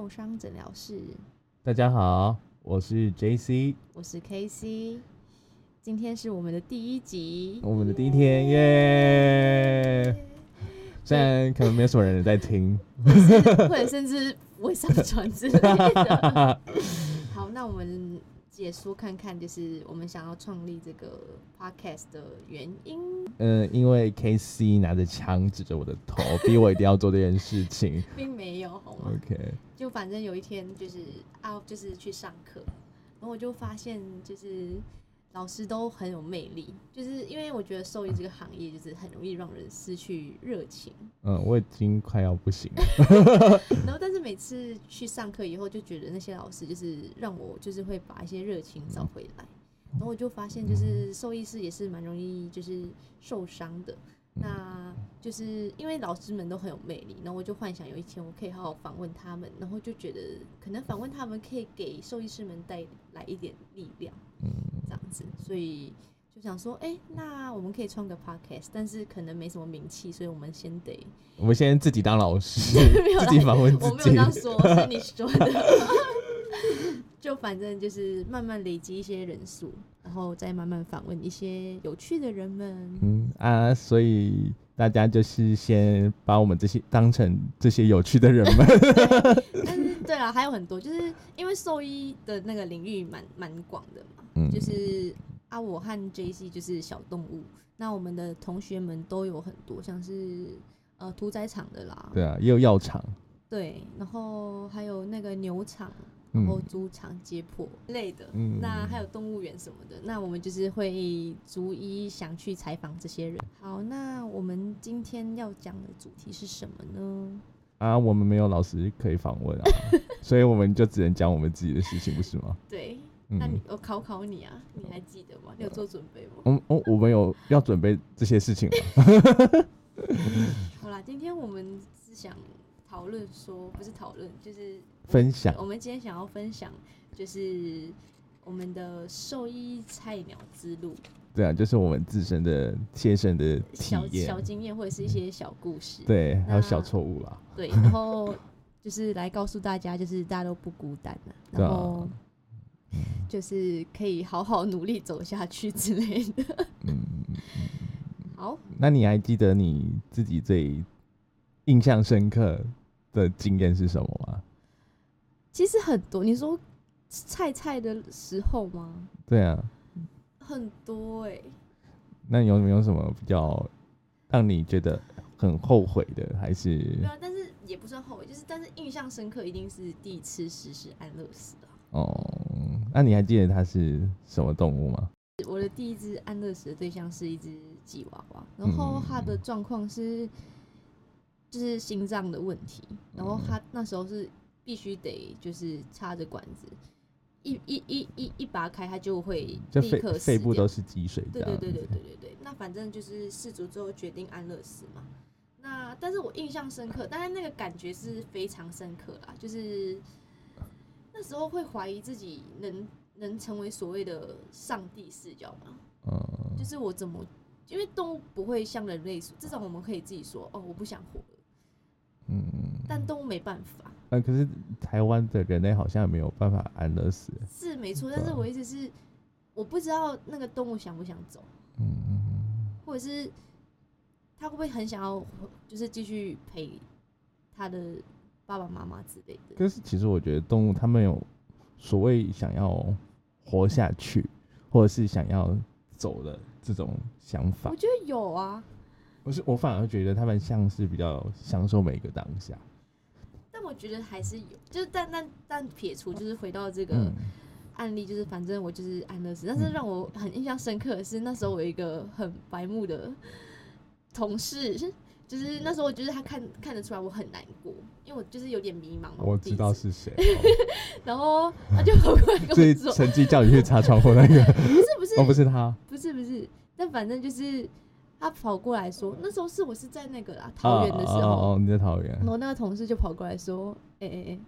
受伤诊疗室，大家好，我是 J C，我是 K C。今天是我们的第一集，我们的第一天耶！虽然可能没有什么人在听，或者甚至不会上传之类的。好，那我们解说看看，就是我们想要创立这个 podcast 的原因。嗯，因为 K C 拿着枪指着我的头，逼我一定要做这件事情，并没有，好吗？OK，就反正有一天就是啊，就是去上课，然后我就发现就是老师都很有魅力，就是因为我觉得兽医这个行业就是很容易让人失去热情，嗯，我已经快要不行了，然后但是每次去上课以后，就觉得那些老师就是让我就是会把一些热情找回来，然后我就发现就是兽医师也是蛮容易就是受伤的。那就是因为老师们都很有魅力，然后我就幻想有一天我可以好好访问他们，然后就觉得可能访问他们可以给兽医师们带来一点力量，嗯，这样子，所以就想说，哎、那我们可以创个 podcast，但是可能没什么名气，所以我们先得我们先自己当老师，自己访问自我没有这样，说，是你说的。就反正就是慢慢累积一些人数，然后再慢慢访问一些有趣的人们。嗯啊，所以大家就是先把我们这些当成这些有趣的人们，但是对啊，还有很多，就是因为兽医的那个领域蛮蛮广的嘛，嗯，就是啊，我和 J C 就是小动物，那我们的同学们都有很多，像是呃屠宰场的啦，对啊，也有药厂，对，然后还有那个牛场，嗯然后猪场、解剖类的，嗯那还有动物园什么的，那我们就是会逐一想去采访这些人。好，那我们今天要讲的主题是什么呢？啊，我们没有老师可以访问啊，所以我们就只能讲我们自己的事情，不是吗？对，那你嗯，我考考你啊，你还记得吗？你有做准备吗？我我我们有要准备这些事情吗？好啦，今天我们是想讨论说，不是讨论，就是分享我们今天想要分享，就是我们的兽医菜鸟之路。对啊，就是我们自身的切身的体小验小，经验或者是一些小故事。对，还有小错误啦，对，然后就是来告诉大家，就是大家都不孤单然后就是可以好好努力走下去之类的。嗯，好，那你还记得你自己最印象深刻的经验是什么吗？其实很多，你说菜菜的时候吗？对啊，很多哎、那有没有什么比较让你觉得很后悔的？还是对啊，但是也不算后悔，就是但是印象深刻一定是第一次实施安乐死啊。哦？那你还记得它是什么动物吗？我的第一只安乐死的对象是一只吉娃娃，然后它的状况是就是心脏的问题，然后它那时候是必须得就是插着管子，一一一一一拔开，它就会立刻肺部都是积水。对对对对对对对，那反正就是事主最后决定安乐死嘛。那但是我印象深刻，但是那个感觉是非常深刻啦，就是那时候会怀疑自己能能成为所谓的上帝视角吗？嗯，就是我怎么，因为动物不会像人类说，这种我们可以自己说哦，我不想活了，嗯，但动物没办法，呃，可是台湾的人类好像没有办法安乐死。是没错，但是我意思是，我不知道那个动物想不想走。嗯，或者是他会不会很想要，就是继续陪他的爸爸妈妈之类的？可是其实我觉得动物他们有所谓想要活下去，或者是想要走的这种想法我。觉得有啊，不是，我反而觉得他们像是比较享受每个当下。但我觉得还是有，就是但但但撇除，就是回到这个嗯案例，就是反正我就是安乐死。但是让我很印象深刻的是，那时候我有一个很白目的同事。就是那时候，我就是他看看得出来我很难过，因为我就是有点迷茫嘛。我知道是谁，然后他就跑过来跟我说：“ 成绩叫你去擦窗户那个，不是不是哦，不是他，不是不是，但反正就是他跑过来说，那时候是我是在那个啦桃园的时候，哦哦哦，你在桃园然，后那个同事就跑过来说，哎哎哎，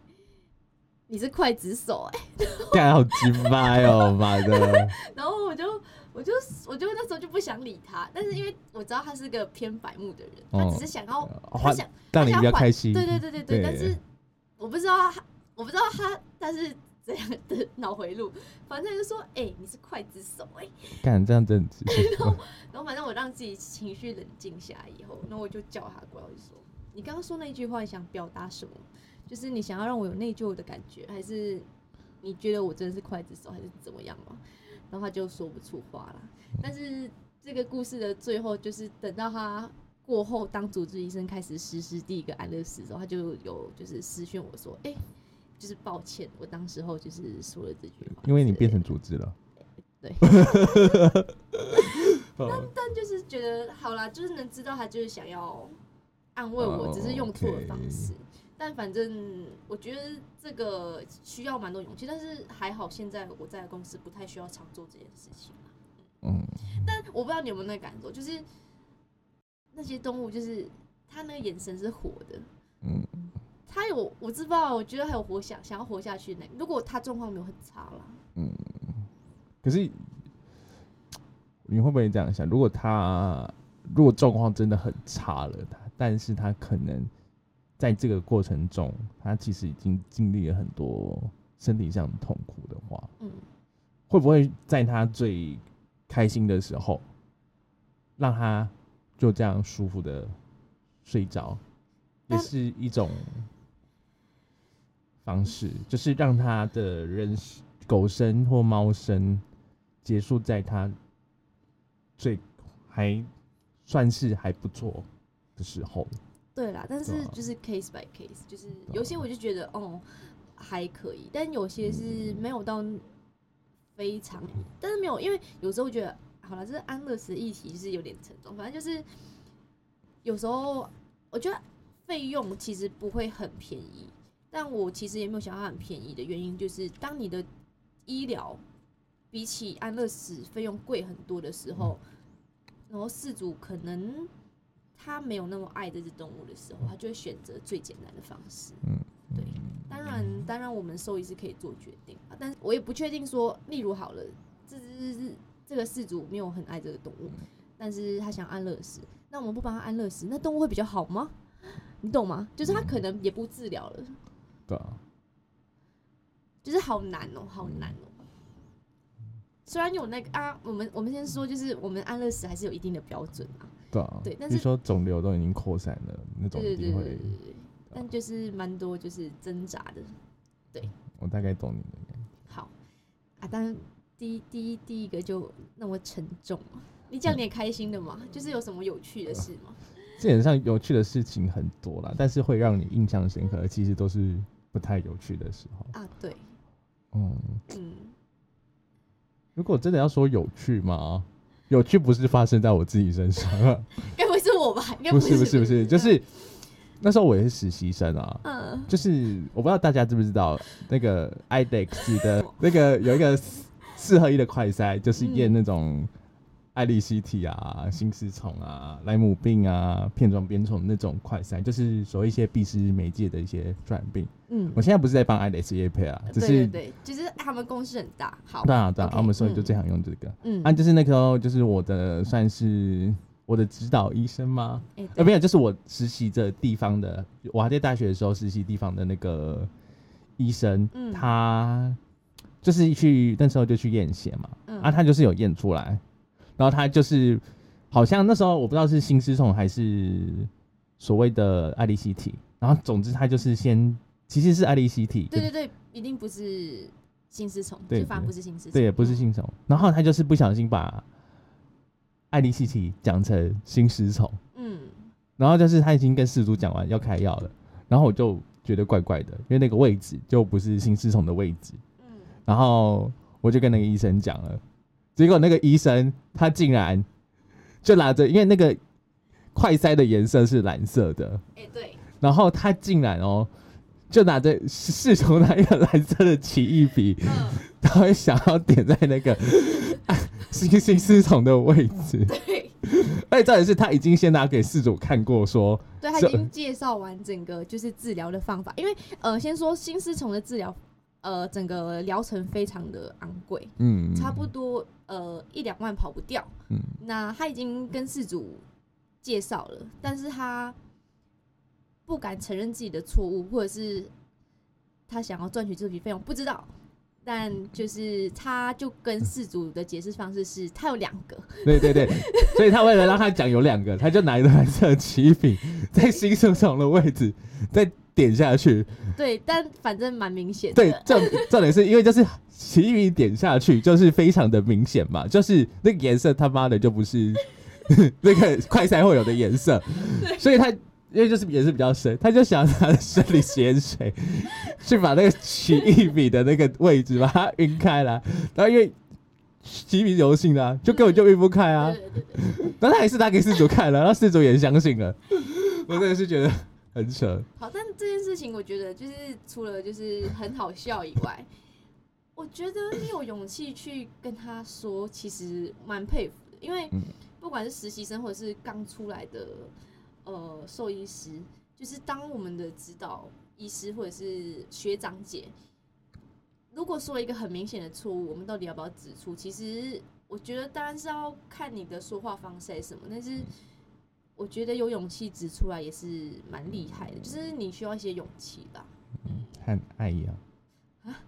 你是刽子手哎、干好鸡掰哦，妈的！然后我就我就我就那时候就不想理他，但是因为我知道他是个偏白目的人，他只是想要、哦他想让你比较开心。对对对对对，对但是我不知道他，我不知道他他是怎样的 脑回路，反正就说，哎、你是刽子手、哎，干这样真的然后然后反正我让自己情绪冷静下来以后，那我就叫他过来，我就说，你刚刚说那句话，你想表达什么？就是你想要让我有内疚的感觉，还是你觉得我真的是刽子手，还是怎么样嘛？然后他就说不出话了。但是这个故事的最后，就是等到他过后当主治医生开始实施第一个安乐死的时候，他就有就是私讯我说，哎、就是抱歉，我当时候就是说了这句话，因为你变成。组织了。对。但但就是觉得好啦，就是能知道他就是想要安慰我，哦只是用错的方式。但反正我觉得这个需要蛮多勇气，但是还好现在我在公司不太需要常做这件事情。嗯，但我不知道你有没有那个感受，就是那些动物，就是它那个眼神是活的，嗯，它有我知道，我觉得还有活想想要活下去呢。如果他状况没有很差啦，可是你会不会这样想？如果他如果状况真的很差了，他但是他可能在这个过程中，他其实已经经历了很多身体上的痛苦的话，嗯，会不会在他最开心的时候，让他就这样舒服的睡着，也是一种方式，就是让他的人狗生或猫生结束在他最还算是还不错的时候。对啦，但是就是 case by case，就是有些我就觉得哦还可以，但有些是没有到非常，但是没有，因为有时候我觉得好了，这个安乐死的议题就是有点沉重，反正就是有时候我觉得费用其实不会很便宜，但我其实也没有想到它很便宜的原因，就是当你的医疗比起安乐死费用贵很多的时候，然后事主可能他没有那么爱这只动物的时候，他就会选择最简单的方式。嗯，对。当然，当然，我们兽医是可以做决定啊，但是我也不确定说，例如好了，这只这个事主没有很爱这个动物，但是他想安乐死，那我们不帮他安乐死，那动物会比较好吗？你懂吗？就是他可能也不治疗了，对啊，就是好难哦、好难哦、虽然有那个啊，我们我们先说，就是我们安乐死还是有一定的标准啊。对啊。对但是说肿瘤都已经扩散了，那种对对对但就是蛮多就是挣扎的。对我大概懂你的感觉。好啊，但是第一第一第一个就那么沉重啊，你讲你也开心的吗？就是有什么有趣的事吗？基本上有趣的事情很多啦，但是会让你印象深刻的，其实都是不太有趣的时候。啊，对，嗯，嗯，如果真的要说有趣吗？有趣不是发生在我自己身上啊，该不会是我吧？应该不是是不是不是，就是那时候我也是实习生啊。嗯，就是我不知道大家知不知道，那个 IDEX 的那个有一个四四合一的快筛，就是验那种艾利希体啊、心丝虫啊、莱姆病啊、片状鞭虫那种快筛，就是所谓一些必须媒介的一些传染病。嗯。我，现在不是在帮 IDEX 业配啊，只是对对，就是他们公司很大，好，对啊对啊我们所以就嗯最常用这个。嗯，啊，就是那个时候就是我的算是我的指导医生吗？哎，呃，对没有，就是我实习的地方的，我还在大学的时候实习地方的那个医生，嗯。他就是去那时候就去验血嘛，嗯。啊，他就是有验出来，然后他就是好像那时候我不知道是心丝虫还是所谓的爱丽西体，然后总之他就是先其实是爱丽西体，对对对，一定不是新丝虫，对就反而不是新丝虫，对，不是嗯。心虫，然后他就是不小心把爱丽西体讲成新丝虫。嗯，然后就是他已经跟事主讲完要开药了，然后我就觉得怪怪的，因为那个位置就不是新丝虫的位置，嗯。然后我就跟那个医生讲了，结果那个医生他竟然就拿着，因为那个快塞的颜色是蓝色的，哎，对，然后他竟然哦就拿着试图拿一个蓝色的奇异笔，嗯，他会想要点在那个心心丝虫的位置，对，而且重点是他已经先拿给事主看过说。对他已经介绍完整个就是治疗的方法，因为呃，先说心丝虫的治疗，呃，整个疗程非常的昂贵，嗯，差不多呃一两万跑不掉。嗯那他已经跟事主介绍了，但是他不敢承认自己的错误，或者是他想要赚取这笔费用，不知道。但就是他就跟事主的解释方式是，他有两个，对对对，所以他为了让他讲有两个，他就拿一个蓝色奇异笔在新手上的位置再点下去。对，但反正蛮明显的。对，重重点是因为就是奇异笔点下去就是非常的明显嘛，就是那个颜色他妈的就不是 那个快赛会有的颜色，所以他。因为就是也是比较深，他就想拿生理盐水 去把那个奇异笔的那个位置把它晕开来，然后因为奇异笔柔性的，就根本就晕不开啊。但他还是拿给事主看了，然后事主也相信了。我真的是觉得很扯。好，但这件事情我觉得就是除了就是很好笑以外，我觉得你有勇气去跟他说，其实蛮佩服的，因为不管是实习生或者是刚出来的。呃，兽医师就是当我们的指导医师或者是学长姐，如果说一个很明显的错误，我们到底要不要指出？其实我觉得当然是要看你的说话方式什么，但是我觉得有勇气指出来也是蛮厉害的，就是你需要一些勇气吧。嗯，和爱一样啊。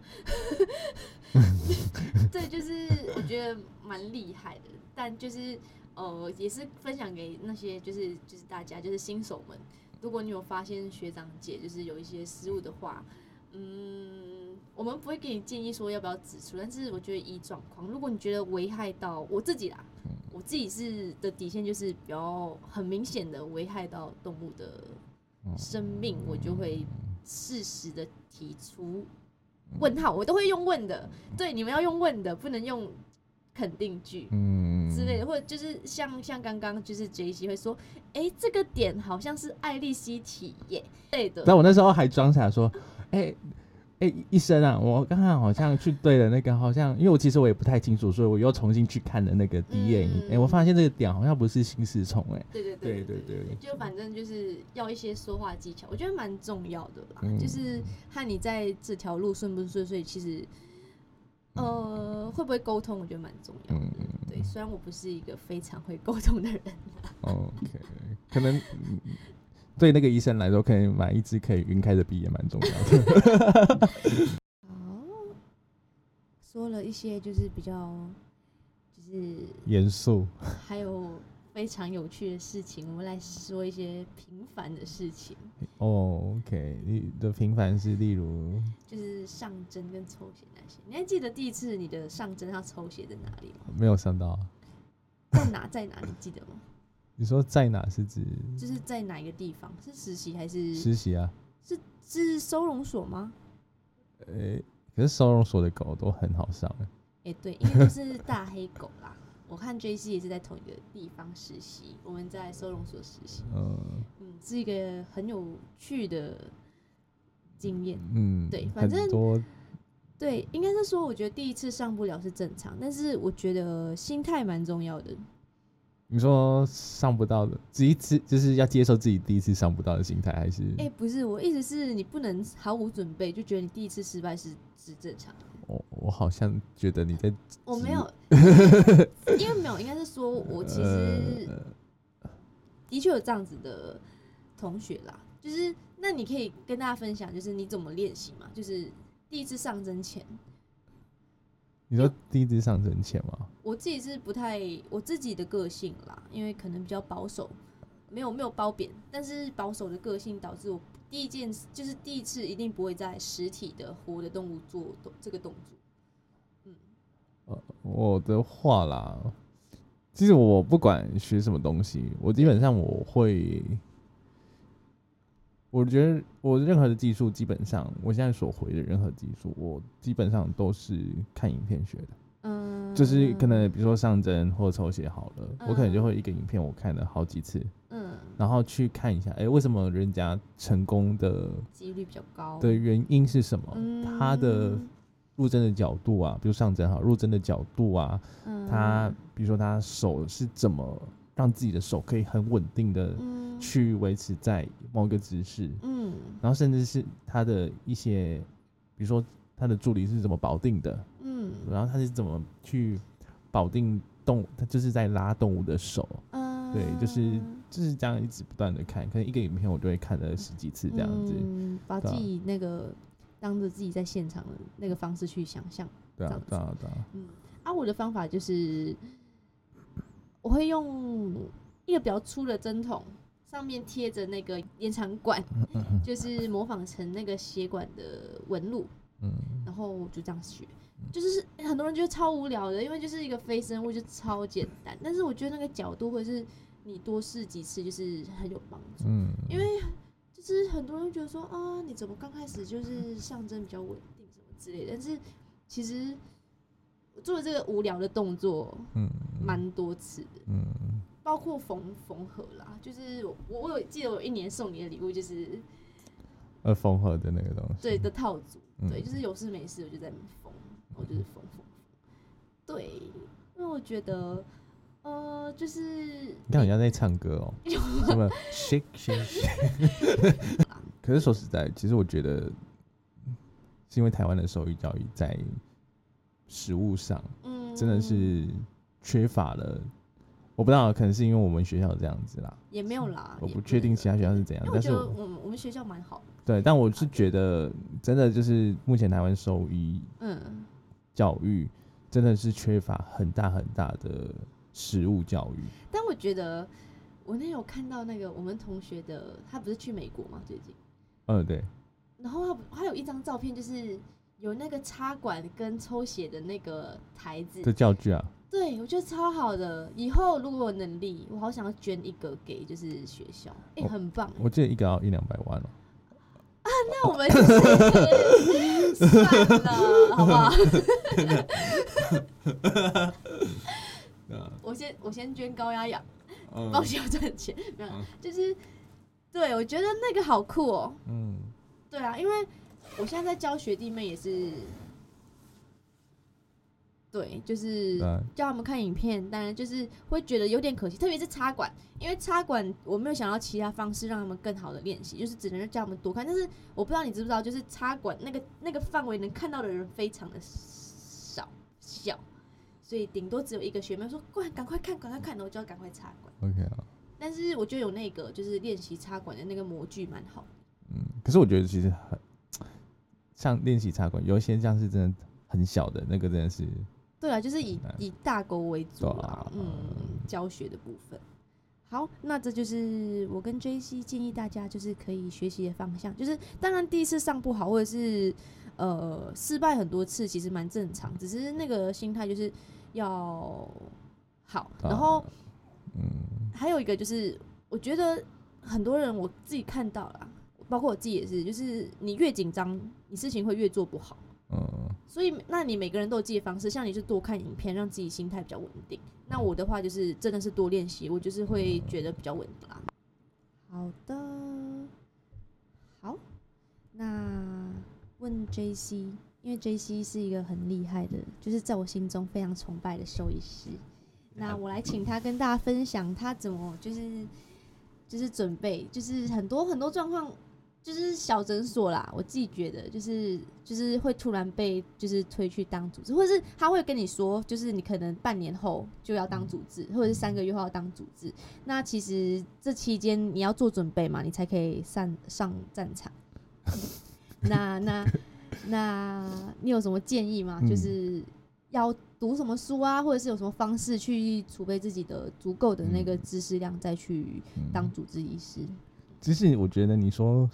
对，就是我觉得蛮厉害的，但就是。呃，也是分享给那些就是就是大家就是新手们，如果你有发现学长姐就是有一些失误的话，嗯，我们不会给你建议说要不要指出，但是我觉得依状况，如果你觉得危害到我自己啦，我自己是的底线就是比较很明显的危害到动物的生命，我就会适时的提出问号，我都会用问的，对，你们要用问的，不能用。肯定句，嗯之类的，或者就是像像刚刚就是 J C 会说，哎，这个点好像是爱丽丝体耶，对的。但我那时候还装起来说，哎哎，医生啊，我刚刚好像去对了那个，好像因为我其实我也不太清楚，所以我又重新去看了那个 D N，哎，我发现这个点好像不是心丝虫，哎，对对对对对对，就反正就是要一些说话技巧，我觉得蛮重要的啦，就是看你在这条路顺不顺，所以其实。呃，会不会沟通？我觉得蛮重要的。对，虽然我不是一个非常会沟通的人。OK，可能对那个医生来说，可以买一支可以晕开的笔也蛮重要的。好，说了一些就是比较就是严肃，还有。非常有趣的事情，我们来说一些平凡的事情。哦，OK，你的平凡是例如，就是上针跟抽血那些。你还记得第一次你的上针要抽血在哪里吗？没有上到。在哪？在哪？你记得吗？你说在哪是指？就是在哪一个地方？是实习还是？实习啊。是是收容所吗？诶，可是收容所的狗都很好上诶。诶，对，因为都是大黑狗啦。我看 J C 也是在同一个地方实习，我们在收容所实习。嗯嗯，是一个很有趣的经验。嗯，对，反正对，应该是说，我觉得第一次上不了是正常，但是我觉得心态蛮重要的。你说上不到的，第一次就是要接受自己第一次上不到的心态，还是？哎，不是，我意思是你不能毫无准备就觉得你第一次失败是是正常的。我我好像觉得你在，我没有，因为没有，应该是说我其实的确有这样子的同学啦，就是那你可以跟大家分享，就是你怎么练习嘛，就是第一次上针前，你说第一次上升前吗？我自己是不太我自己的个性啦，因为可能比较保守，没有没有褒贬，但是保守的个性导致我。第一件就是第一次一定不会在实体的活的动物做动这个动作。嗯，呃，我的话啦，其实我不管学什么东西，我基本上我会，我觉得我任何的技术，基本上我现在所回的任何技术，我基本上都是看影片学的。嗯，就是可能比如说上针或抽血好了，我可能就会一个影片我看了好几次。嗯然后去看一下，哎，为什么人家成功的几率比较高的原因是什么？他的入针的角度啊，比如上针哈，入针的角度啊，他比如说他手是怎么让自己的手可以很稳定的去维持在某一个姿势，嗯，然后甚至是他的一些，比如说他的助理是怎么保定的，嗯，然后他是怎么去保定动，他就是在拉动物的手，嗯，对，就是。就是这样一直不断的看，可能一个影片我就会看了十几次这样子，把自己那个当着自己在现场的那个方式去想象。对啊对啊，对啊，嗯，啊，我的方法就是我会用一个比较粗的针筒，上面贴着那个延长管，就是模仿成那个血管的纹路，嗯，然后我就这样学。就是很多人觉得超无聊的，因为就是一个非生物，就超简单。但是我觉得那个角度，或者是你多试几次，就是很有帮助。嗯，因为就是很多人觉得说啊，你怎么刚开始就是象征比较稳定什么之类的，但是其实我做了这个无聊的动作嗯，蛮多次的，嗯，包括缝缝合啦，就是我我有记得我有一年送你的礼物就是呃，缝合的那个东西，对的套组，嗯。对，就是有事没事我就在缝，我就是缝缝缝，对，因为我觉得呃就是你看人家在唱歌哦，什么？Shake shake shake。可是说实在，其实我觉得是因为台湾的手语教育在实物上嗯真的是缺乏了。我不知道，可能是因为我们学校这样子啦，也没有啦，我不确定其他学校是怎样但是我我们我们学校蛮好的，对，但我是觉得真的就是目前台湾兽医嗯。教育真的是缺乏很大很大的实物教育。但我觉得，我那天有看到那个我们同学的，他不是去美国吗最近，嗯，对，然后他他有一张照片，就是有那个插管跟抽血的那个台子这，教具啊，对我觉得超好的。以后如果有能力，我好想要捐一个给就是学校，哎、我很棒。我记得一个要一两百万哦。那我们就是 算了，好不好？我先我先捐高压氧。嗯帮学校赚钱，没有嗯，就是对我觉得那个好酷哦、嗯对啊，因为我现在在教学弟妹也是，对，就是叫他们看影片，当然就是会觉得有点可惜，特别是插管，因为插管我没有想到其他方式让他们更好的练习，就是只能叫他们多看。但是我不知道你知不知道，就是插管那个那个范围能看到的人非常的少小，所以顶多只有一个学妹说：“快，赶快看，赶快看！”然后我就要赶快插管。，OK 啊，但是我觉得有那个就是练习插管的那个模具蛮好。嗯，可是我觉得其实很像练习插管，有一些像是真的很小的那个，真的是对啊，就是以以大钩为主啊，嗯，教学的部分。好，那这就是我跟 J C 建议大家就是可以学习的方向，就是当然第一次上不好，或者是呃失败很多次，其实蛮正常，只是那个心态就是要好。然后啊嗯还有一个就是，我觉得很多人我自己看到了，包括我自己也是，就是你越紧张，你事情会越做不好。嗯所以，那你每个人都有自己的方式，像你是多看影片，让自己心态比较稳定。那我的话就是真的是多练习，我就是会觉得比较稳定啦。好的，好，那问 J C，因为 J C 是一个很厉害的，就是在我心中非常崇拜的兽医师。那我来请他跟大家分享他怎么就是就是准备，就是很多很多状况就是小诊所啦，我自己觉得就是就是会突然被就是推去当主治，或者是他会跟你说，就是你可能半年后就要当主治，或者是三个月后要当主治。那其实这期间你要做准备嘛，你才可以上上战场。那那那你有什么建议吗？嗯就是要读什么书啊，或者是有什么方式去储备自己的足够的那个知识量，再去嗯当主治医师？其实我觉得你说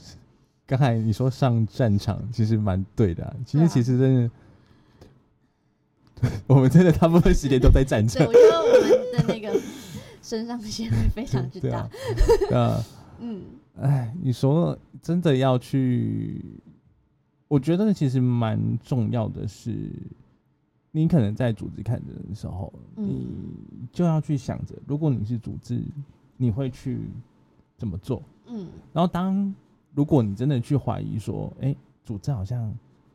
刚才你说上战场，其实蛮对的、啊。其实其实真的，我们真的大部分时间都在战 对，场我。觉得我们的那个身上腺会非常之大 对啊。，啊。嗯哎，你说真的要去，我觉得其实蛮重要的是，你可能在组织看诊的时候，嗯你就要去想着，如果你是组织，你会去怎么做？嗯。然后当如果你真的去怀疑说，哎、组织好像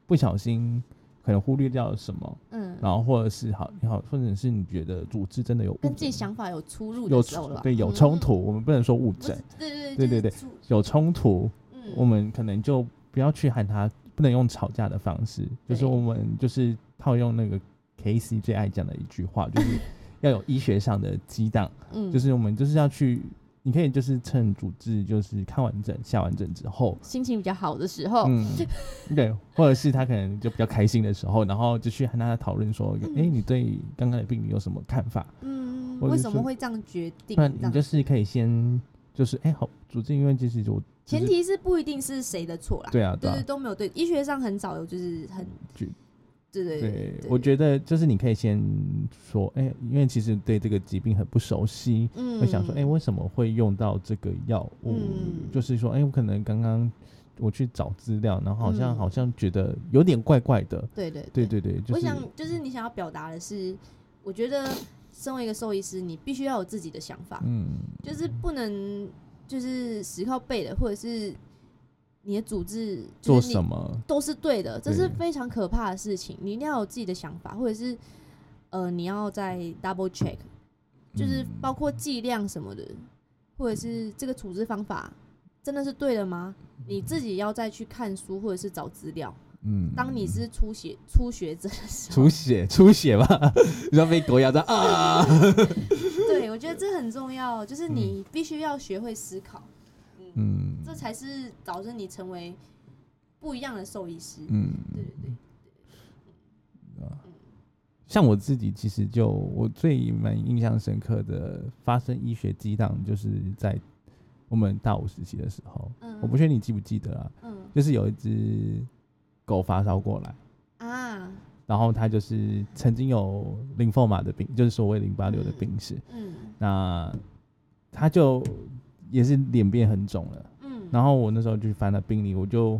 不小心可能忽略掉了什么，嗯，然后或者是好好，或者是你觉得组织真的有跟自己想法有出入有的时候了，对有嗯。冲突，我们不能说误诊，对对对有冲突，嗯，我们可能就不要去喊他，不能用吵架的方式，就是我们就是套用那个 K C 最爱讲的一句话，就是 要有医学上的激荡，嗯。就是我们就是要去你可以就是趁主治就是看完诊、下完诊之后，心情比较好的时候，嗯，对，或者是他可能就比较开心的时候，然后就去和他讨论说，哎、嗯你对刚刚的病例有什么看法？嗯，为什么会这样决定？那你就是可以先就是哎、好，主治因为其实我前提是不一定是谁的错啦，对啊对啊对对，都没有对，医学上很少有就是很举，对对对，我觉得就是你可以先说，哎、因为其实对这个疾病很不熟悉，嗯会想说，哎、为什么会用到这个药物？嗯。就是说，哎、我可能刚刚我去找资料，然后好像、嗯。好像觉得有点怪怪的。对对。对对对，就是我想就是你想要表达的是，我觉得身为一个兽医师，你必须要有自己的想法，嗯，就是不能就是死靠背的，或者是你的组织做就是你什么？都是对的，这是非常可怕的事情。你一定要有自己的想法，或者是呃，你要再 double check，就是嗯包括剂量什么的，或者是这个处置方法真的是对的吗？你自己要再去看书或者是找资料。嗯，当你是初学初学者的时候出，血出血吧，你要被狗咬到啊！对我觉得这很重要，就是你必须要学会思考，嗯这才是导致你成为不一样的兽医师。嗯，对对对，像我自己其实就我最蛮印象深刻的发生医学激荡，就是在我们大五时期的时候，嗯我不确定你记不记得啊，嗯就是有一只狗发烧过来。啊然后它就是曾经有淋风马的病，就是所谓淋巴瘤的病史。嗯那它就也是脸变很肿了。嗯，然后我那时候就去翻了病历，我就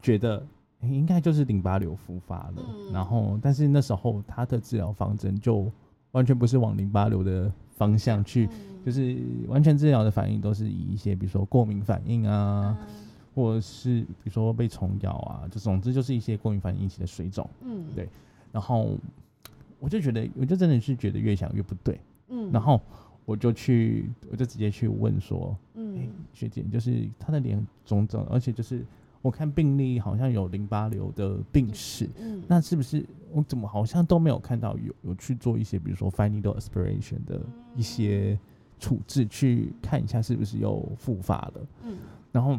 觉得、诶应该就是淋巴瘤复发了。嗯然后，但是那时候他的治疗方针就完全不是往淋巴瘤的方向去，嗯就是完全治疗的反应都是以一些比如说过敏反应啊，或者是比如说被虫咬啊，就总之就是一些过敏反应引起的水肿。嗯对然后我就觉得，我就真的是觉得越想越不对。嗯然后我就去，我就直接去问说，哎、嗯学姐，就是她的脸肿肿，而且就是我看病历好像有淋巴瘤的病史，嗯那是不是我怎么好像都没有看到有有去做一些，比如说 fine needle aspiration 的一些处置，去看一下是不是又复发了？嗯然后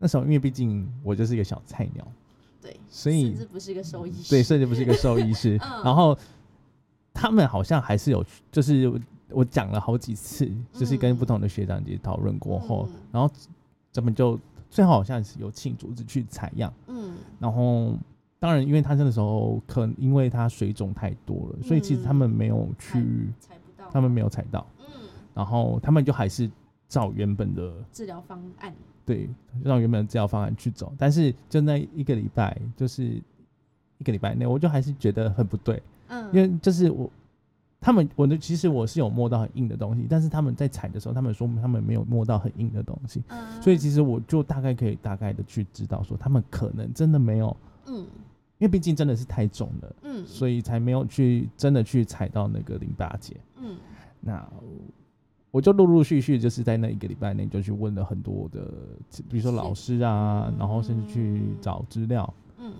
那时候因为毕竟我就是一个小菜鸟，对，所以甚至不是一个兽医师，对，甚至不是一个兽医师。嗯然后他们好像还是有，就是我讲了好几次，就是跟不同的学长姐讨论过后，嗯。然后咱们就最后好像是有请组织去采样，嗯。然后当然因为他那个时候可能因为他水肿太多了，所以其实他们没有去，采不到，他们没有采到，嗯。然后他们就还是照原本的治疗方案，对，让原本的治疗方案去走，但是就那一个礼拜，就是一个礼拜内，我就还是觉得很不对，嗯，因为就是我，他们我的其实我是有摸到很硬的东西，但是他们在踩的时候，他们说他们没有摸到很硬的东西，嗯。所以其实我就大概可以大概的去知道说他们可能真的没有，嗯。因为毕竟真的是太重了，嗯。所以才没有去真的去踩到那个淋巴结。嗯。那我就陆陆续续就是在那一个礼拜内就去问了很多的，比如说老师啊，然后甚至去找资料，嗯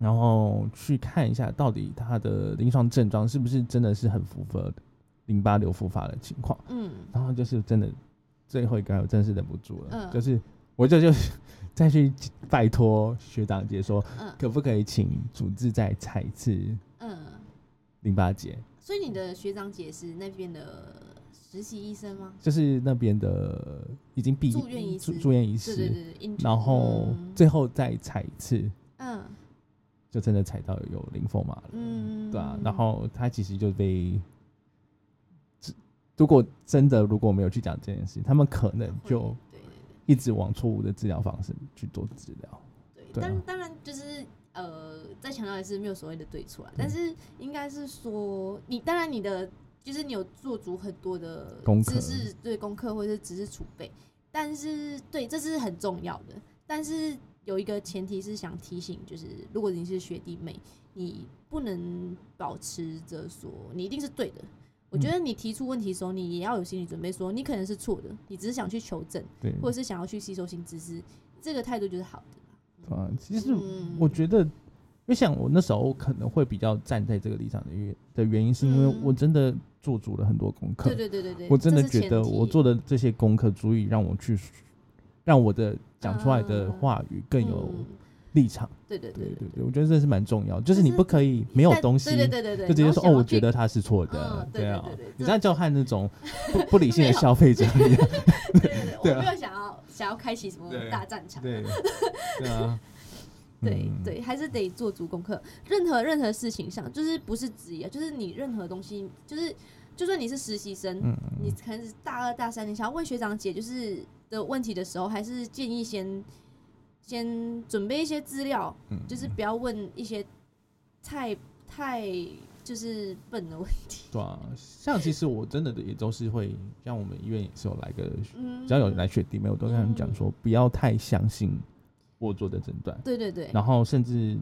然后去看一下到底他的临床症状是不是真的是很符合淋巴瘤复发的情况。嗯然后就是真的最后一个，我真的是忍不住了，嗯就是我就就 再去拜托学长姐说，嗯可不可以请主治再采一次嗯，淋巴结？所以你的学长姐是那边的实习医生吗？就是那边的已经毕住院医师住住院医对师，对对对，然后嗯最后再采一次，嗯就真的踩到有灵风马了。嗯，对啊，然后他其实就被，如果真的如果没有去讲这件事情，他们可能就对对对。一直往错误的治疗方式去做治疗。对，当当然就是呃，再强调一次，没有所谓的对错啊，但是应该是说，你当然你的就是你有做足很多的知识对功课或者是知识储备，但是对这是很重要的，但是有一个前提是想提醒，就是如果你是学弟妹，你不能保持着说你一定是对的。我觉得你提出问题的时候，你也要有心理准备，说你可能是错的，你只是想去求证，对，或者是想要去吸收新知识，这个态度就是好的。啊，其实嗯我觉得，因为像我那时候可能会比较站在这个立场的原的原因，是因为嗯我真的做足了很多功课对，对对对对，我真的觉得我做的这些功课足以让我去让我的讲出来的啊话语更有嗯。立场。对对对对对对，我觉得这是蛮重要，就是你不可以没有但东西对对对对对，就直接说哦，我觉得他是错的嗯，对对啊。对对对，你这这样就和那种 不不理性的消费者一样，对对 对，对啊。我没有想要想要开启什么大战场，对。对啊，嗯。对对，还是得做足功课。任何任何事情上，就是不是职业，就是你任何东西，就是就算你是实习生，嗯。你可能是大二大三，你想要问学长姐就是的问题的时候，还是建议先先准备一些资料，嗯就是不要问一些太太就是笨的问题。对啊，像其实我真的也都是会，像我们医院也是有来个，嗯，只要有来学弟妹，我都跟他们讲说，不要太相信我做的诊断，对对对，然后甚至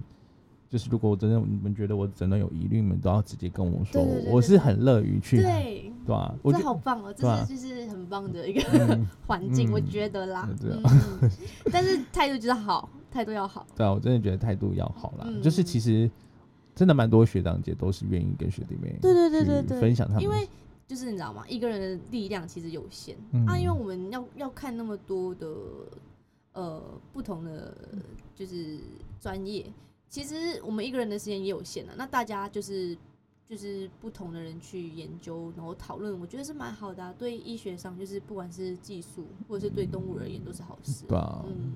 就是如果我真的你们觉得我真的有疑虑，你们都要直接跟我说，我是很乐于去，对，对吧？我这觉好棒哦，这是就是很棒的一个嗯。环境，嗯。我觉得啦。对啊。嗯，但是态度就是好，态度要好。对啊，我真的觉得态度要好啦，嗯。就是其实真的蛮多学长姐都是愿意跟学弟妹对对对对对。分享他们，因为就是你知道吗？一个人的力量其实有限、嗯。啊，因为我们要要看那么多的呃不同的就是专业，其实我们一个人的时间也有限啊。那大家就是就是不同的人去研究，然后讨论，我觉得是蛮好的、啊。对医学上，就是不管是技术或者是对动物而言，都是好事。对啊，嗯，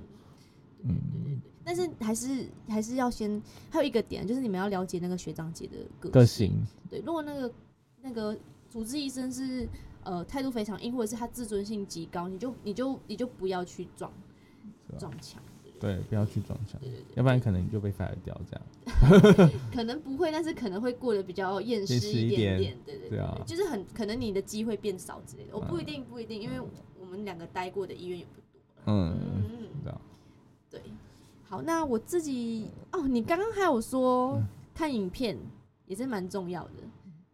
嗯但是还是还是要先还有一个点，就是你们要了解那个学长姐的个个性。性，对，如果那个那个主治医生是呃态度非常硬，或者是他自尊性极高，你就你就你就不要去撞撞墙。对，不要去撞墙，对对对，要不然可能你就被 fire 掉这样。可能不会，但是可能会过得比较厌世一点。对对对啊就是很可能你的机会变少之类的。我不一嗯定不一定，因为我们两个待过的医院也不多了。嗯，嗯嗯，对。好，那我自己哦，你刚刚还有说嗯看影片也是蛮重要的，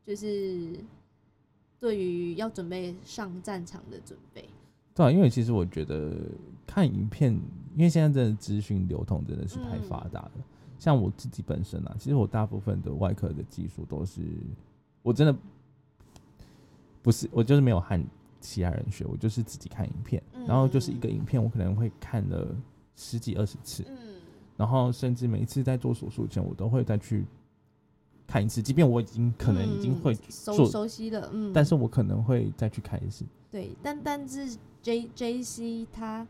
就是对于要准备上战场的准备。对啊，因为其实我觉得看影片，因为现在真的资讯流通真的是太嗯发达了。像我自己本身啊，其实我大部分的外科的技术都是我真的不是，我就是没有和其他人学，我就是自己看影片，然后就是一个影片，我可能会看了十几二十次，嗯然后甚至每一次在做手术前，我都会再去看一次，即便我已经可能已经会嗯熟，熟悉了，嗯，但是我可能会再去看一次。对，但但是 J J C 它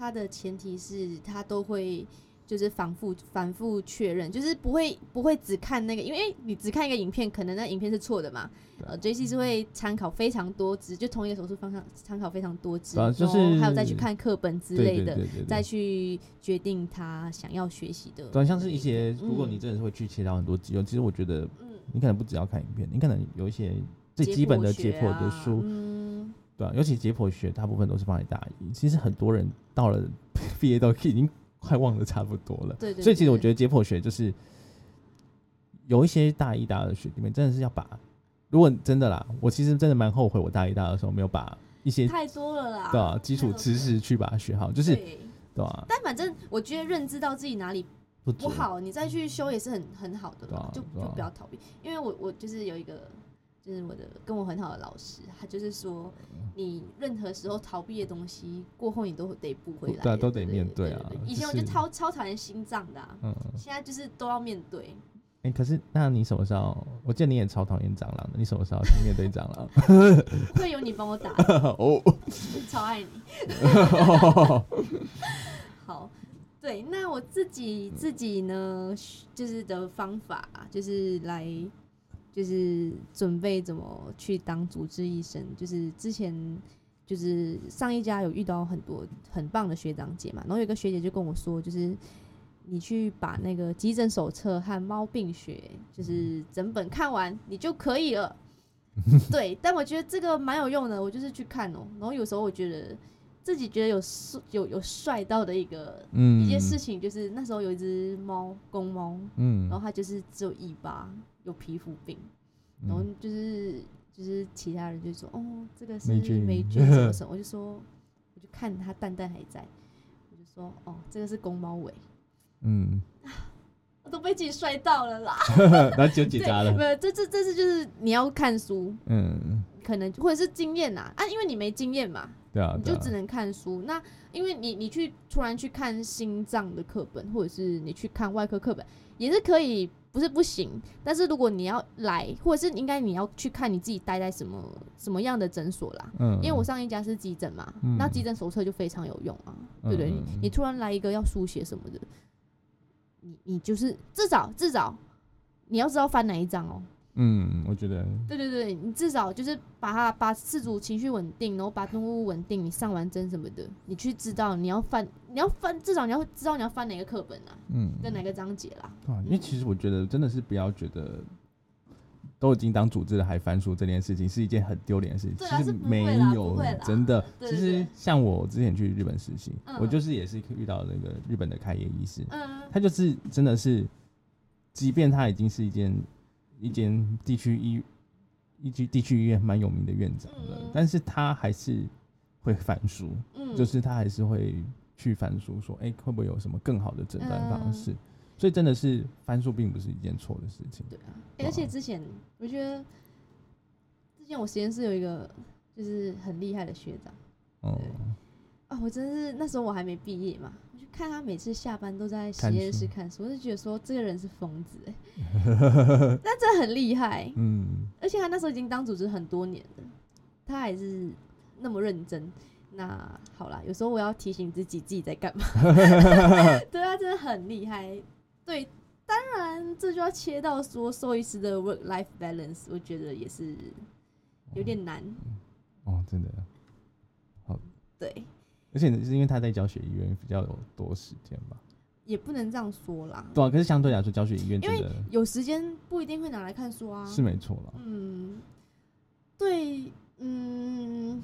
它的前提是他都会就是反复反复确认，就是不会不会只看那个，因为你只看一个影片，可能那影片是错的嘛。呃，J C 是会参考非常多支，就同一个手术方向参考非常多支，对啊就然后还有再去看课本之对类的，再去决定他想要学习的。对啊，像是一些，如果嗯你真的是会去切到很多肌肉，其实我觉得嗯你可能不只要看影片，你可能有一些最基本的解剖的书，嗯，对啊，尤其解剖学大部分都是放在大一，其实很多人到了 毕业都已经快忘得差不多了。对对所以其实我觉得解剖学就是有一些大一、大二的学弟妹真的是要把，如果真的啦，我其实真的蛮后悔我大一、大二的时候没有把一些太多了啦，对啊基础知识去把它学好，就是对。对啊，但反正我觉得认知到自己哪里不不好，你再去修也是很很好的对啊，就啊。就不要逃避。因为我我就是有一个，就是我的跟我很好的老师，他就是说，你任何时候逃避的东西，过后你都得补回来，对啊都得面对啊对以前我就就是超超讨厌心脏的、啊，嗯。现在就是都要面对。哎、可是那你什么时候？我记得你也超讨厌蟑螂的，你什么时候去面对蟑螂？会有你帮我打，哦，超爱你。好，对，那我自己自己呢，就是的方法就是来，就是准备怎么去当主治医生。就是之前就是上一家有遇到很多很棒的学长姐嘛，然后有一个学姐就跟我说，就是你去把那个急诊手册和猫病学，就是整本看完，你就可以了。对，但我觉得这个蛮有用的，我就是去看哦、然后有时候我觉得自己觉得有帅有有帅到的一个、嗯，一件事情，就是那时候有一只猫公猫，嗯，然后它就是只有尾巴，有皮肤病，然后嗯就是就是其他人就说哦，这个是霉菌霉菌 什么什么，我就说我就看它蛋蛋还在，我就说哦，这个是公猫尾，嗯，我都被自己摔到了啦。然后就结扎了。没有，这这这次就是你要看书，嗯，可能或者是经验呐啊，因为你没经验嘛，对啊，对啊你就只能看书。那因为你你去突然去看心脏的课本，或者是你去看外科课本，也是可以，不是不行。但是如果你要来，或者是应该你要去看你自己待在什么什么样的诊所啦。嗯，因为我上一家是急诊嘛，嗯那急诊手册就非常有用啊，对不对？你突然来一个要书写什么的，你你就是至少至少你要知道翻哪一张哦。嗯，我觉得对对对，你至少就是把它把事主情绪稳定，然后把动物稳定，你上完针什么的，你去知道你要翻，你要翻，至少你要知道你要翻哪个课本啊，嗯，跟哪个章节啦。啊，因为其实我觉得真的是不要觉得都已经当组织了还翻书这件事情是一件很丢脸的事情。其实没有真的。其实像我之前去日本实习，嗯我就是也是遇到那个日本的开业医师，嗯他就是真的是，即便他已经是一间一间地区医一区地区医院蛮有名的院长了，嗯。但是他还是会翻书，嗯，就是他还是会去翻书，说，哎、会不会有什么更好的诊断方嗯。式？所以真的是翻书并不是一件错的事情。对啊、欸而且之前我觉得，之前我实验室有一个就是很厉害的学长。哦、啊，我真的是那时候我还没毕业嘛，看他每次下班都在实验室看书，我就觉得说这个人是疯子哎、但真的很厉害，嗯，而且他那时候已经当组织很多年了，他还是那么认真。那好啦，有时候我要提醒自己自己在干嘛。对啊，真的很厉害。对，当然这就要切到说兽医师的 work life balance，我觉得也是有点难。哦，真的，好对，而且是因为他在教学医院比较有多时间吧？也不能这样说啦，对啊，可是相对来说，教学医院因为有时间不一定会拿来看书啊。是没错啦。嗯，对，嗯，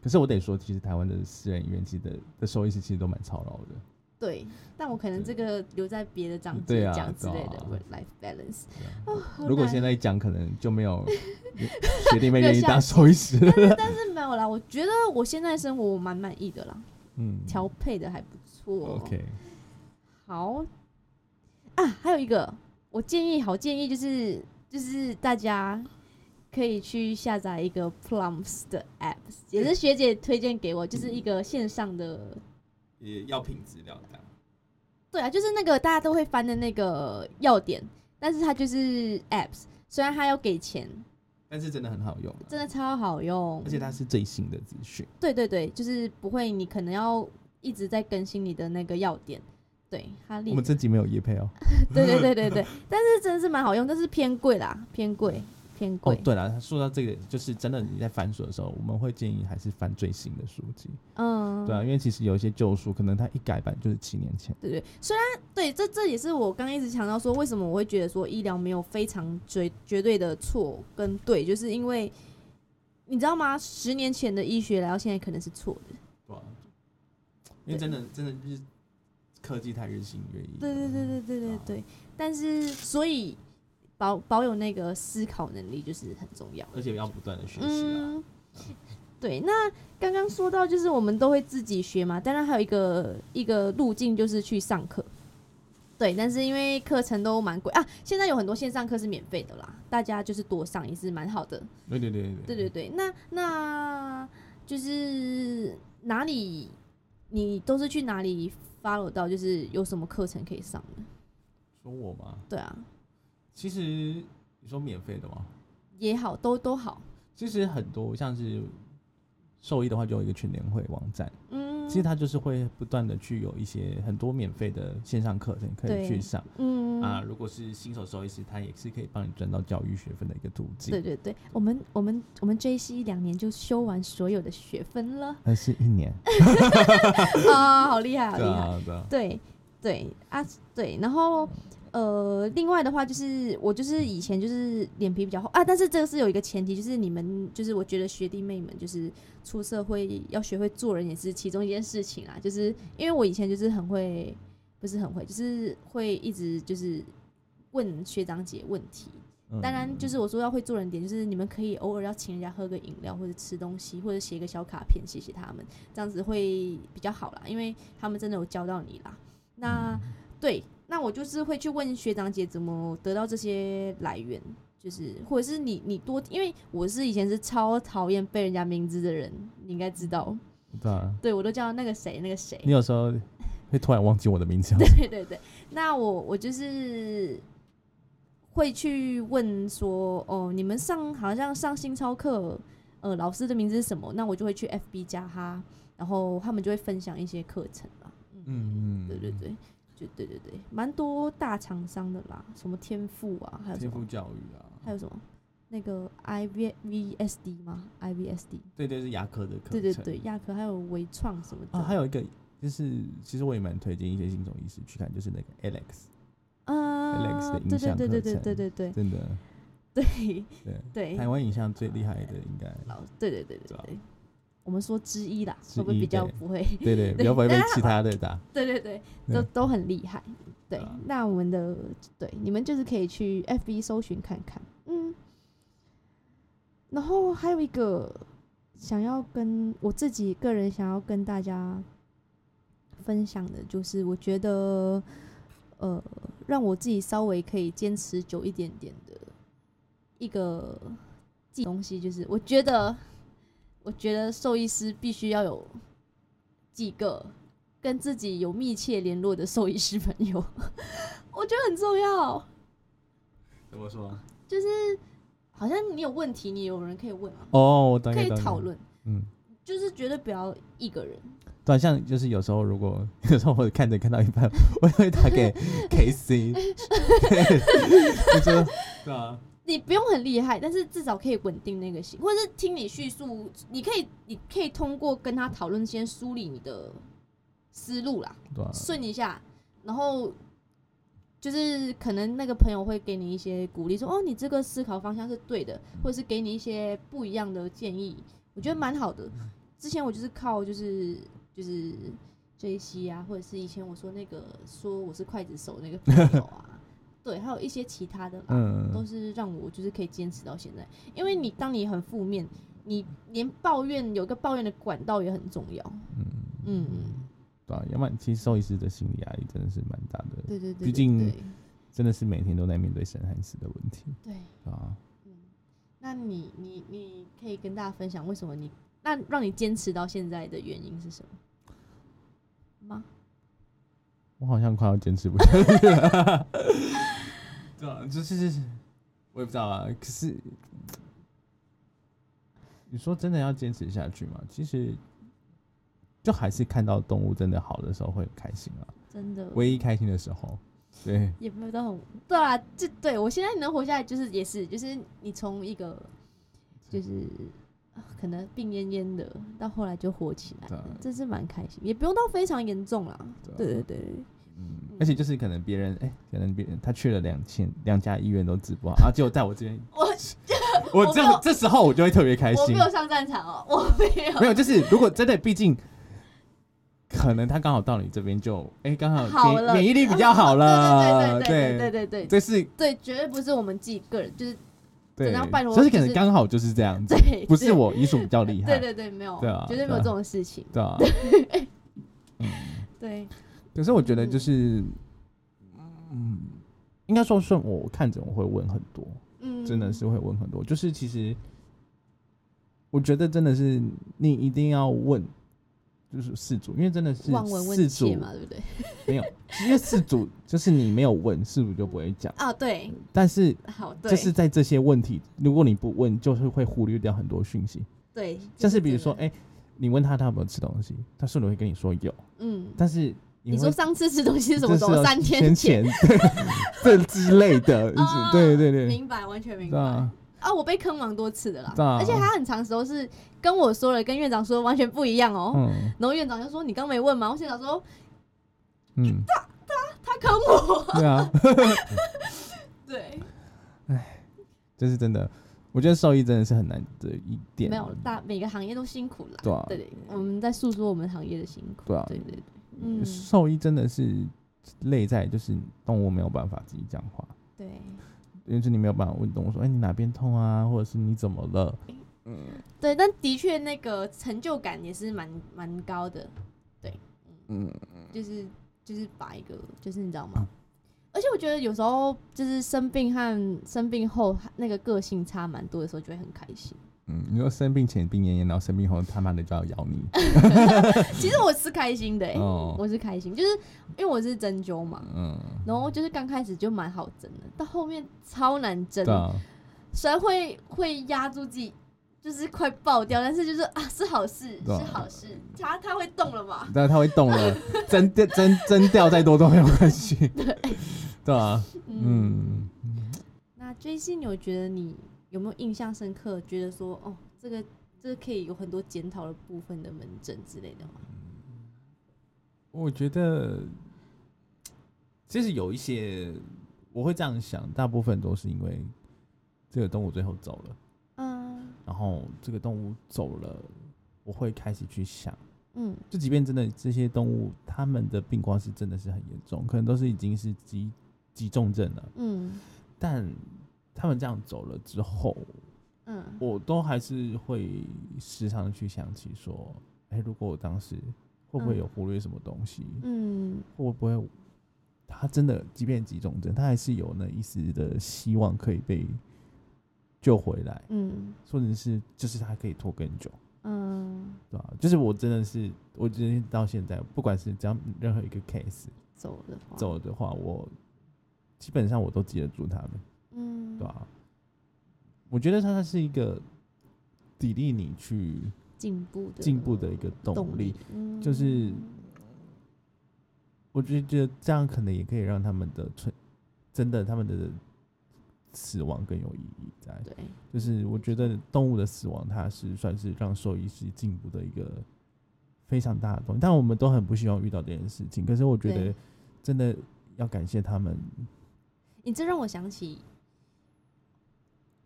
可是我得说，其实台湾的私人医院其实的的兽医师其实都蛮操劳的。对，但我可能这个留在别的章节讲之类的 life balance。如果难现在讲，可能就没有 学弟妹愿意当兽医师了。但是没有啦，我觉得我现在生活我蛮满意的啦，嗯调配的还不错。，OK，好啊，还有一个我建议，好建议就是就是大家可以去下载一个 Plums 的 app，也是学姐推荐给我，就是一个线上的，也药品资料这样。对啊，就是那个大家都会翻的那个药点，但是它就是 apps，虽然它要给钱，但是真的很好用啊、真的超好用，而且它是最新的资讯。对对对，就是不会，你可能要一直在更新你的那个药点，对哈利我们这集没有叶配哦。对对对对对，但是真的是蛮好用，但是偏贵啦，偏贵偏哦。，对了，说到这个，就是真的你在翻书的时候，我们会建议还是翻最新的书籍。嗯，对啊，因为其实有一些旧书，可能它一改版就是七年前。对对，虽然对这这也是我刚刚一直强调说，为什么我会觉得说医疗没有非常绝绝对的错跟对，就是因为你知道吗？十年前的医学来到现在可能是错的。对啊，因为真的真的就是科技太日新月异。对对对对对对啊对，但是所以保保有那个思考能力就是很重要。而且要不断的学习啊。嗯，对。那刚刚说到就是我们都会自己学嘛，当然还有一个一个路径就是去上课。对，但是因为课程都蛮贵啊，现在有很多线上课是免费的啦，大家就是多上也是蛮好的。对对对对对对，那那就是哪里你都是去哪里 follow 到，就是有什么课程可以上的？说我吗？对啊，其实你说免费的吗？也好，都都好。其实很多像是兽医的话，就有一个全联会网站，嗯，其实它就是会不断的去有一些很多免费的线上课程可以去上嗯啊。如果是新手兽医师，他也是可以帮你赚到教育学分的一个途径。对对对，我们我们我们 J C 两年就修完所有的学分了 那是一年，啊，好厉害，好厉害！啊，对啊，对对啊，对，然后呃，另外的话就是我就是以前就是脸皮比较厚啊，但是这个是有一个前提，就是你们就是我觉得学弟妹们就是出社会要学会做人也是其中一件事情啊，就是因为我以前就是很会，不是很会，就是会一直就是问学长姐问题，嗯当然，就是我说要会做人点，就是你们可以偶尔要请人家喝个饮料，或者吃东西，或者写个小卡片，谢谢他们，这样子会比较好啦，因为他们真的有教到你啦。那对，那我就是会去问学长姐怎么得到这些来源，就是或者是你你多，因为我是以前是超讨厌背人家名字的人，你应该知道，对啊，对我都叫那个谁那个谁，你有时候会突然忘记我的名字，对对对，那我我就是会去问说，哦，你们上好像上新超课，呃，老师的名字是什么？那我就会去 FB 加他，然后他们就会分享一些课程啦。嗯嗯，对对对，就对对对，蛮多大厂商的啦，什么天赋啊，还有什么天赋教育啊，还有什么那个 IVVSD 吗？IVSD，对对是牙科的课程，对对对，亚科还有微创什么的，啊，还有一个就是其实我也蛮推荐一些新手医师去看，就是那个 Alex，啊 Alex 的影对对像对对对课程对对对真的对对对，台湾影像最厉害的应该，老对对对对对，我们说之一啦，之会不会比较不会？对对，对 比较不会被其他的打，对对对，都都很厉害。对那我们的对你们就是可以去 FB 搜寻看看，嗯。然后还有一个想要跟我自己个人想要跟大家分享的，就是我觉得呃，让我自己稍微可以坚持久一点点的一个记东西，就是我觉得，我觉得兽医师必须要有几个跟自己有密切联络的兽医师朋友，我觉得很重要。怎么说？就是好像你有问题，你有人可以问啊，哦，我大可以讨论，嗯。就是绝对不要一个人。对啊，像就是有时候如果 有时候我看着看到一半，我也会打给 KC，对，就说对啊，你不用很厉害，但是至少可以稳定那个心，或者是听你叙述，你可以，你可以通过跟他讨论，先梳理你的思路啦，顺一下，然后就是可能那个朋友会给你一些鼓励，说哦，你这个思考方向是对的，或者是给你一些不一样的建议，我觉得蛮好的。之前我就是靠就是就是 J C 啊，或者是以前我说那个说我是刽子手那个朋友啊，对，还有一些其他的啦，嗯都是让我就是可以坚持到现在。因为你当你很负面，你连抱怨有个抱怨的管道也很重要。嗯，嗯，对啊，要不然其实兽医师的心理压力真的是蛮大的，对对对对毕竟真的是每天都在面对生和死的问题对。啊。嗯，那你你你可以跟大家分享为什么你那让你坚持到现在的原因是什么吗？我好像快要坚持不下去了。对啊，就是我也不知道啊。可是你说真的要坚持下去吗？其实就还是看到动物真的好的时候会很开心啊，真的，唯一开心的时候。对，也没有到很对啊，这对我现在能活下来，就是也是就是你从一个就是啊可能病恹恹的，到后来就火起来了对啊，这是蛮开心，也不用到非常严重啦。对啊对对而且就是可能别人哎、可能别人他去了两千两家医院都治不好，啊，结果在我这边，我我这我没有这时候我就会特别开心我没。有上战场哦，我没有没有，就是如果真的，毕竟可能他刚好到你这边就哎，刚、好免疫力比较好了，对对对对对对对对这是对，绝对不是我们自己个人，就是对然后拜，托就是可能刚好就是这样子，对，不是我医术比较厉害，对 对对，没有，对啊绝对没有这种事情。对啊，嗯，对，可是我觉得就是，嗯，应该说是我看诊我会问很多，嗯，真的是会问很多，就是其实我觉得真的是你一定要问。就是事主，因为真的是望闻问事主切嘛，对不对？没有，因为事主就是你没有问，事主就不会讲。啊，对，但是好，对，就是在这些问题，如果你不问，就是会忽略掉很多讯息。对，像是比如说，哎、你问他他有没有吃东西，他顺便会跟你说有，嗯，但是你会说上次吃东西是什么时候？三天前，对 这之类的，啊对对对，明白，完全明白。对啊，啊，我被坑蛮多次的啦，啊而且他很长时候是跟我说了，跟院长说完全不一样哦。嗯然后院长就说：“你刚没问吗？”我院长说嗯，：“他他他坑我。对啊，” 对，哎这是真的。我觉得兽医真的是很难的一点，没有大每个行业都辛苦了。对啊，对对，我们在诉说我们行业的辛苦。对啊对对对，嗯，兽医真的是累在就是动物没有办法自己讲话，对因为是你没有办法问动物说，哎、你哪边痛啊，或者是你怎么了？嗯对，但的确那个成就感也是蛮蛮高的。对嗯，就是就是把一个就是你知道吗？而且我觉得有时候就是生病和生病后那个个性差蛮多的时候，就会很开心。嗯，你说生病前病恹恹，然后生病后他妈的就要咬你。其实我是开心的、欸，哦。我是开心，就是因为我是针灸嘛，嗯，然后就是刚开始就蛮好针的，到后面超难针对，啊，虽然会会压住自己，就是快爆掉，但是就是啊是好事，对啊。是好事，它它会动了嘛？但是它会动了，针掉针针掉再多都没有关系。对，对啊，嗯。嗯，那 J C，你有觉得你有没有印象深刻？觉得说哦，这个这个可以有很多检讨的部分的门诊之类的吗？我觉得其实有一些我会这样想，大部分都是因为这个动物最后走了，嗯然后这个动物走了，我会开始去想。嗯就即便真的这些动物，它们的病况是真的是很严重，可能都是已经是急急重症了，嗯但他们这样走了之后，嗯。我都还是会时常去想起说，哎、如果我当时会不会有忽略什么东西，嗯。会不会他真的即便急重症，他还是有那一丝的希望可以被救回来，嗯。或者是就是他可以拖更久。嗯，对吧、就是我真的是，我今天到现在，不管是只要任何一个 case 走的话，走的话，我基本上我都记得住他们，嗯，对吧、我觉得它是一个砥砺你去进步的进步的一个动动力，，嗯就是我觉得这样可能也可以让他们的存，真的他们的死亡更有意义在。对，就是我觉得动物的死亡，它是算是让兽医师进步的一个非常大的东西。但我们都很不希望遇到这件事情，可是我觉得真的要感谢他们。你这让我想起，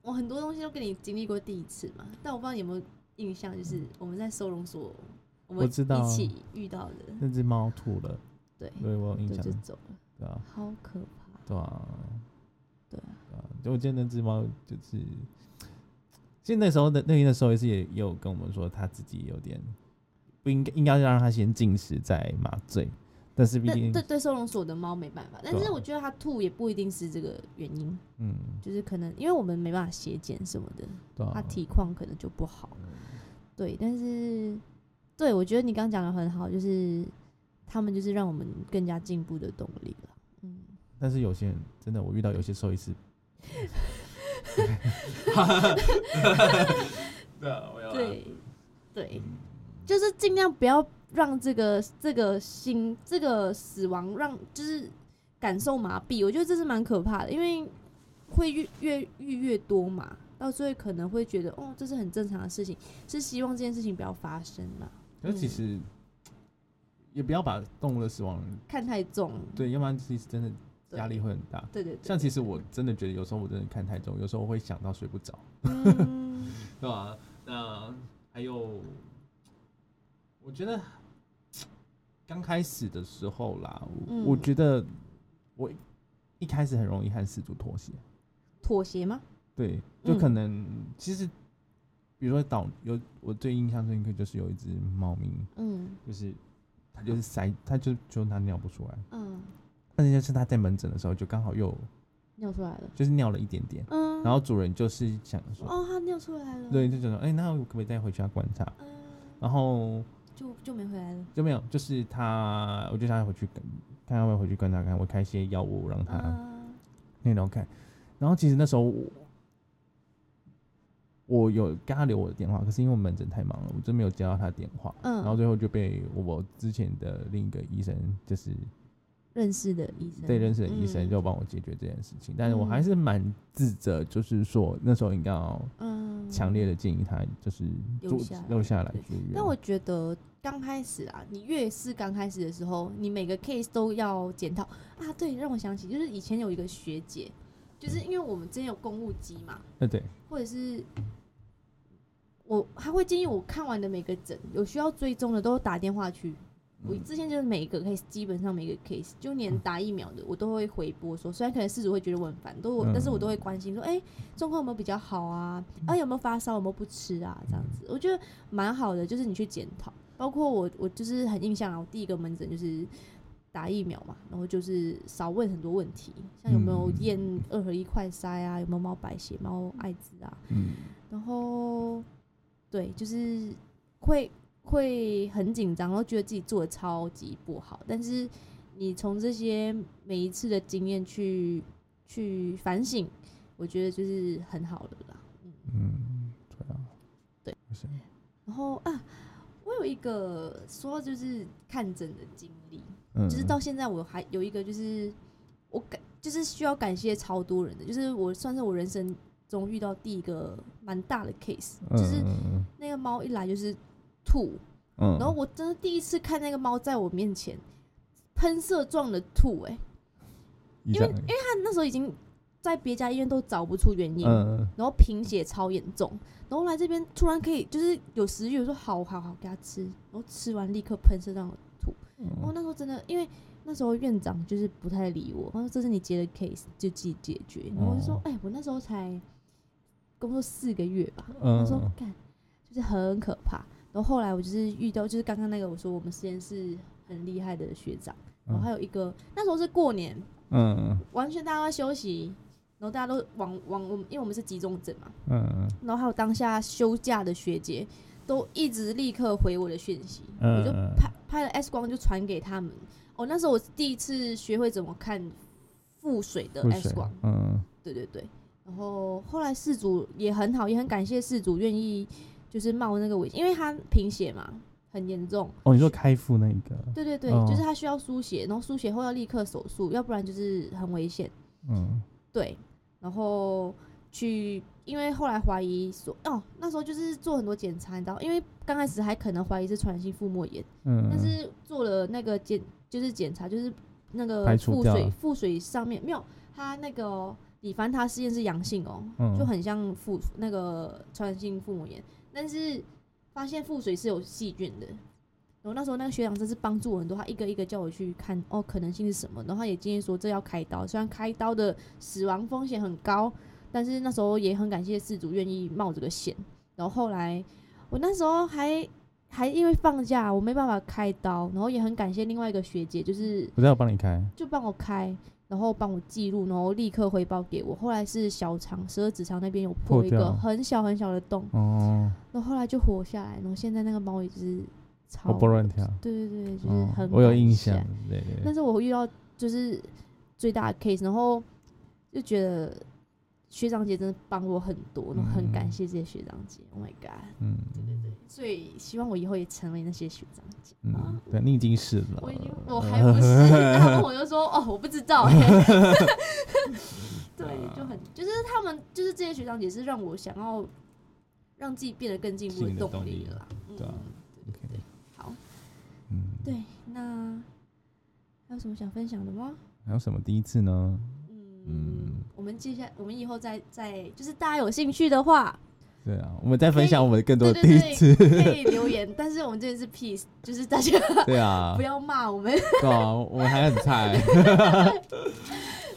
我很多东西都跟你经历过第一次嘛，但我不知道你有没有印象，就是我们在收容所，我们我知道一起遇到的，那只猫吐了，对，对我有印象就就，走了，对啊，好可怕，对啊，对啊，对啊。就我记得那只猫就是，其实那时候的那边的兽医师也也有跟我们说，他自己有点不应该应该让它先进食再麻醉，但是毕对竟对对，收容所的猫没办法，但是我觉得它吐也不一定是这个原因，嗯，就是可能因为我们没办法血检什么的，它，体况可能就不好。对，但是对我觉得你刚刚讲的很好，就是他们就是让我们更加进步的动力了。嗯，但是有些人真的，我遇到有些兽医师，对啊，我要对对，就是尽量不要让这个这个心这个死亡让就是感受麻痹，我觉得这是蛮可怕的，因为会越越越越多嘛，到最后可能会觉得哦，这是很正常的事情，是希望这件事情不要发生啦。可是其实也不要把动物的死亡，看太重，对，要不然其实真的对压力会很大。对对对，像其实我真的觉得有时候我真的看太重，有时候我会想到睡不着，嗯 对吧、那还有，我觉得刚开始的时候啦，我,、嗯我觉得我一开始很容易和事主妥协。妥协吗？对，就嗯可能、其实，比如说导有我最印象深刻就是有一只猫咪，嗯就是它就是塞，它就就它尿不出来，嗯，但是就是它在门诊的时候就刚好又尿出来了。就是尿了一点点，嗯，然后主人就是想说，哦，它尿出来了。对，就想说，哎、那我可不可以再回去要观察？嗯，然后就就没回来了。就没有，就是他，我就想要回去看，看要不要回去跟他看，我开一些药物让他嗯那种看。然后其实那时候我我有跟他留我的电话，可是因为我门诊太忙了，我真没有接到他的电话。嗯然后最后就被我之前的另一个医生，就是认识的医生，对认识的医生，嗯就帮我解决这件事情。但是我还是蛮自责，就是说那时候应该要嗯强烈的建议他，就是住留下来留下来住院。但我觉得刚开始啊，你越是刚开始的时候，你每个 case 都要检讨啊。对，让我想起就是以前有一个学姐，就是因为我们之前有公务机嘛，对对，或者是我还会建议我看完的每个诊有需要追踪的都打电话去。我嗯之前就是每一个 case，基本上每个 case，就连打疫苗的我都会回拨说，虽然可能事主会觉得我很烦，都但是我都会关心说，哎、状况有没有比较好啊？啊有没有发烧？有没有不吃啊？这样子，我觉得蛮好的，就是你去检讨。包括我，我就是很印象啊，我第一个门诊就是打疫苗嘛，然后就是少问很多问题，像有没有嗯验二合一快筛啊，有没有猫白血、猫艾滋啊，嗯然后对，就是会会很紧张，然后觉得自己做的超级不好，但是你从这些每一次的经验去去反省，我觉得就是很好的啦。嗯，嗯，对啊，对，然后啊，我有一个说就是看诊的经历，嗯，就是到现在我还有一个就是我感就是需要感谢超多人的，就是我算是我人生中遇到第一个蛮大的 case，嗯就是嗯。那个猫一来就是吐，嗯，然后我真的第一次看那个猫在我面前喷射状的吐、欸，哎，因为因为它那时候已经在别家医院都找不出原因，嗯然后贫血超严重，然后来这边突然可以就是有食欲，我说好好好给它吃，然后吃完立刻喷射状的吐，然后嗯那时候真的因为。那时候院长就是不太理我，他说这是你接的 case 就自己解决。然后我就说哦，哎、我那时候才工作四个月吧，嗯。他说干，就是很可怕。然后后来我就是遇到，就是刚刚那个我说我们实验室很厉害的学长，然后还有一个那时候是过年，嗯完全大家都在休息，然后大家都往往我们，因为我们是集中诊嘛，嗯然后还有当下休假的学姐都一直立刻回我的讯息，嗯我就拍拍了 X 光就传给他们。哦，那时候我第一次学会怎么看腹水的不 X 光，嗯对对对。然后后来事主也很好，也很感谢事主愿意就是冒那个危险，因为他贫血嘛，很严重。哦，你说开腹那一个，对对对，哦就是他需要输血，然后输血后要立刻手术，要不然就是很危险。嗯对，然后去，因为后来怀疑说，哦，那时候就是做很多检查，你知道，因为刚开始还可能怀疑是传染性腹膜炎，嗯，但是做了那个检，就是检查，就是那个腹水腹水上面没有，他那个哦李凡他试验是阳性哦，嗯就很像腹那个传染性腹膜炎，但是发现腹水是有细菌的。然后那时候那个学长真是帮助我很多，他一个一个叫我去看哦可能性是什么，然后他也建议说这要开刀，虽然开刀的死亡风险很高，但是那时候也很感谢事主愿意冒这个险。然后后来我那时候还还因为放假我没办法开刀，然后也很感谢另外一个学姐，就是不是要帮你开，就帮我开，然后帮我记录，然后立刻回报给我。后来是小肠十二指肠那边有破一个很小很小的洞，哦，然后后来就活下来，然后现在那个猫也就是超活蹦乱跳，对对对，就是嗯很、我有印象，，对对。对，但是我遇到就是最大的 case，然后就觉得学长姐真的帮我很多，然后很感嗯谢这些学长姐。Oh my god！嗯对对对所以希望我以后也成为那些学长姐。嗯，对你已经是了，我已经我还不是，他们我就说哦，我不知道哎、对，就很就是他们就是这些学长姐是让我想要让自己变得更进步的动动力力了。嗯对啊对对对，好，嗯，对，那还有什么想分享的吗？还有什么第一次呢？嗯嗯，我们接下我们以后再再就是大家有兴趣的话，对啊，我们再分享我们更多的第对一次，对，可以留言。但是我们这边是 peace，就是大家对啊 不，要骂我们。对啊，我们还很菜，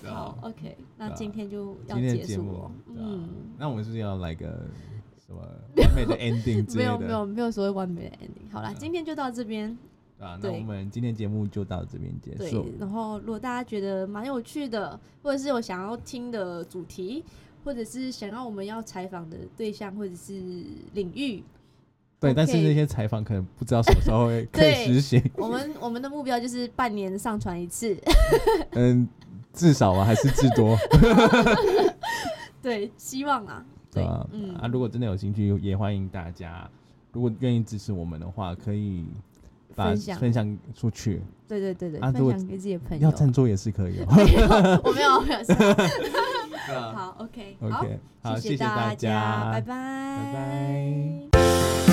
好啊，，OK，那今天就要结束了。，嗯，那我们是不是要来个什么 完美的 ending 之没？有没有没有所谓完美的 ending。好啦，今天就到这边。对啊，那我们今天节目就到这边结对束。，然后如果大家觉得蛮有趣的，或者是有想要听的主题，或者是想要我们要采访的对象或者是领域，对，但是那些采访可能不知道什么时候会 可以对实行，我们我们的目标就是半年上传一次。嗯，至少啊还是至多，对，希望啊，对，啊，嗯，啊，如果真的有兴趣，也欢迎大家，如果愿意支持我们的话，可以把分享分享出去，对对对对，啊分享给自己的朋友。要赞助也是可以哦。我没有，我没有。好，OK，好 OK，好，谢谢大家，拜拜，拜拜。